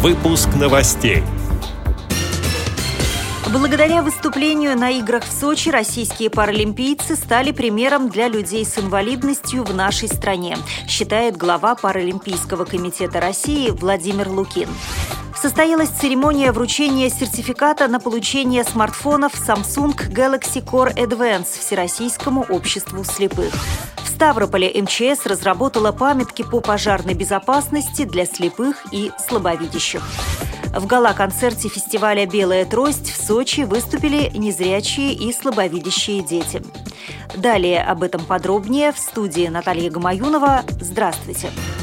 Выпуск новостей. Благодаря выступлению на играх в Сочи российские паралимпийцы стали примером для людей с инвалидностью в нашей стране, считает глава Паралимпийского комитета России Владимир Лукин. Состоялась церемония вручения сертификата на получение смартфонов Samsung Galaxy Core Advance Всероссийскому обществу слепых. Ставрополе МЧС разработала памятки по пожарной безопасности для слепых и слабовидящих. В гала-концерте фестиваля «Белая трость» в Сочи выступили незрячие и слабовидящие дети. Далее об этом подробнее в студии Наталья Гамаюнова. Здравствуйте! Здравствуйте!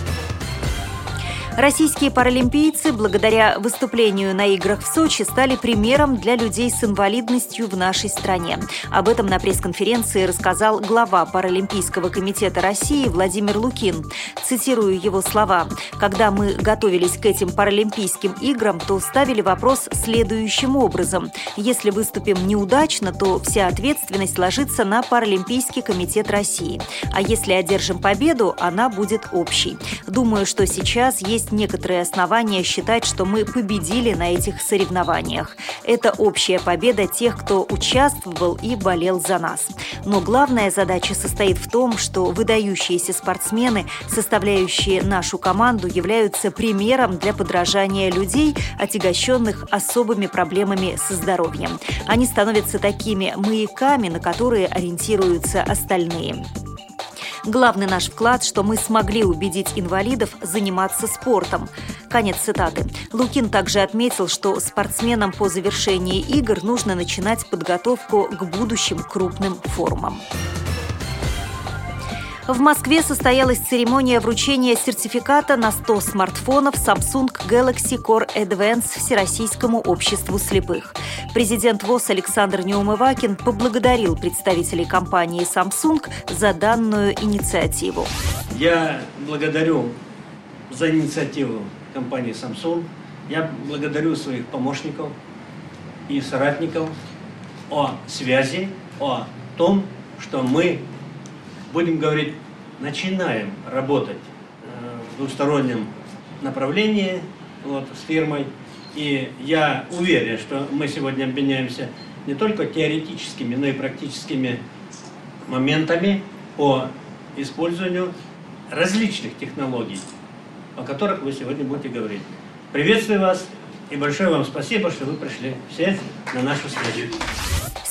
Российские паралимпийцы благодаря выступлению на играх в Сочи стали примером для людей с инвалидностью в нашей стране. Об этом на пресс-конференции рассказал глава Паралимпийского комитета России Владимир Лукин. Цитирую его слова. «Когда мы готовились к этим Паралимпийским играм, то ставили вопрос следующим образом. Если выступим неудачно, то вся ответственность ложится на Паралимпийский комитет России. А если одержим победу, она будет общей. Думаю, что сейчас есть есть некоторые основания считать, что мы победили на этих соревнованиях. Это общая победа тех, кто участвовал и болел за нас. Но главная задача состоит в том, что выдающиеся спортсмены, составляющие нашу команду, являются примером для подражания людей, отягощенных особыми проблемами со здоровьем. Они становятся такими маяками, на которые ориентируются остальные. Главный наш вклад, что мы смогли убедить инвалидов заниматься спортом. Конец цитаты. Лукин также отметил, что спортсменам по завершении игр нужно начинать подготовку к будущим крупным форумам. В Москве состоялась церемония вручения сертификата на 100 смартфонов Samsung Galaxy Core Advance Всероссийскому обществу слепых. Президент ВОЗ Александр Неумывакин поблагодарил представителей компании Samsung за данную инициативу. Я благодарю за инициативу компании Samsung. Я благодарю своих помощников и соратников о связи, о том, что мы будем говорить, начинаем работать э, в двустороннем направлении вот, с фирмой. И я уверен, что мы сегодня обменяемся не только теоретическими, но и практическими моментами по использованию различных технологий, о которых вы сегодня будете говорить. Приветствую вас и большое вам спасибо, что вы пришли все на нашу встречу.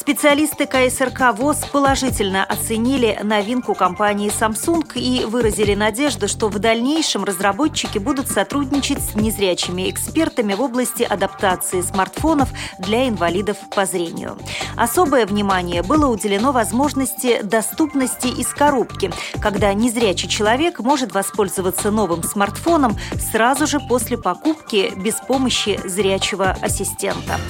Специалисты КСРК ВОЗ положительно оценили новинку компании Samsung и выразили надежду, что в дальнейшем разработчики будут сотрудничать с незрячими экспертами в области адаптации смартфонов для инвалидов по зрению. Особое внимание было уделено возможности доступности из коробки, когда незрячий человек может воспользоваться новым смартфоном сразу же после покупки без помощи зрячего ассистента.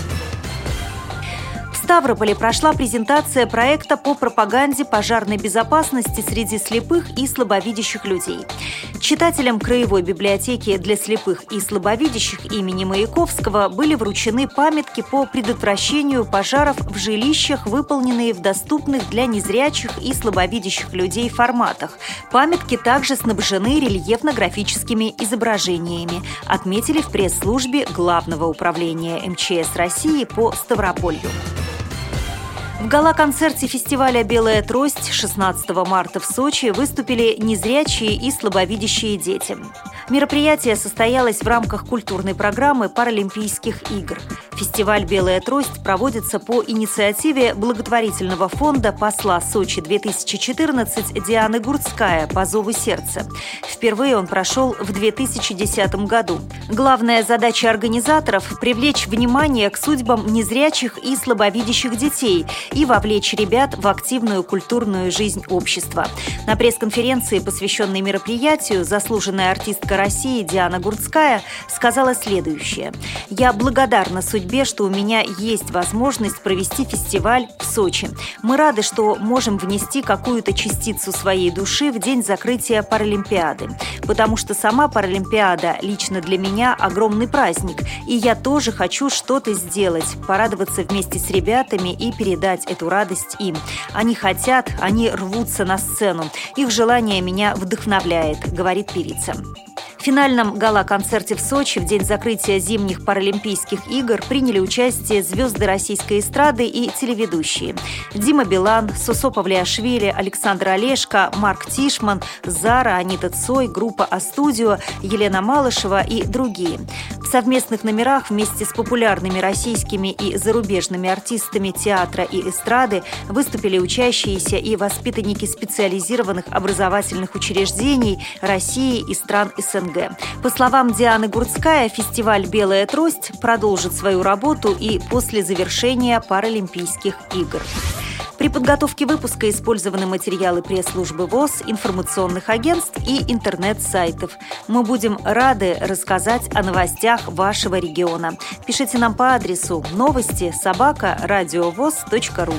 Ставрополе прошла презентация проекта по пропаганде пожарной безопасности среди слепых и слабовидящих людей. Читателям Краевой библиотеки для слепых и слабовидящих имени Маяковского были вручены памятки по предотвращению пожаров в жилищах, выполненные в доступных для незрячих и слабовидящих людей форматах. Памятки также снабжены рельефно-графическими изображениями, отметили в пресс-службе Главного управления МЧС России по Ставрополью. В гала-концерте фестиваля «Белая трость» 16 марта в Сочи выступили незрячие и слабовидящие дети. Мероприятие состоялось в рамках культурной программы Паралимпийских игр. Фестиваль «Белая трость» проводится по инициативе благотворительного фонда посла Сочи-2014 Дианы Гурцкая по зову сердца. Впервые он прошел в 2010 году. Главная задача организаторов – привлечь внимание к судьбам незрячих и слабовидящих детей и вовлечь ребят в активную культурную жизнь общества. На пресс-конференции, посвященной мероприятию, заслуженная артистка артистка России Диана Гурцкая сказала следующее. «Я благодарна судьбе, что у меня есть возможность провести фестиваль в Сочи. Мы рады, что можем внести какую-то частицу своей души в день закрытия Паралимпиады. Потому что сама Паралимпиада лично для меня огромный праздник, и я тоже хочу что-то сделать, порадоваться вместе с ребятами и передать эту радость им. Они хотят, они рвутся на сцену. Их желание меня вдохновляет», — говорит певица. Финальном гала-концерте в Сочи в день закрытия зимних Паралимпийских игр приняли участие звезды российской эстрады и телеведущие. Дима Билан, Сусо Павлиашвили, Александр Олешко, Марк Тишман, Зара, Анита Цой, группа «А-студио», Елена Малышева и другие. В совместных номерах вместе с популярными российскими и зарубежными артистами театра и эстрады выступили учащиеся и воспитанники специализированных образовательных учреждений России и стран СНГ. По словам Дианы Гурцкая, фестиваль «Белая трость» продолжит свою работу и после завершения Паралимпийских игр. При подготовке выпуска использованы материалы пресс-службы ВОЗ, информационных агентств и интернет-сайтов. Мы будем рады рассказать о новостях вашего региона. Пишите нам по адресу новости собака ру.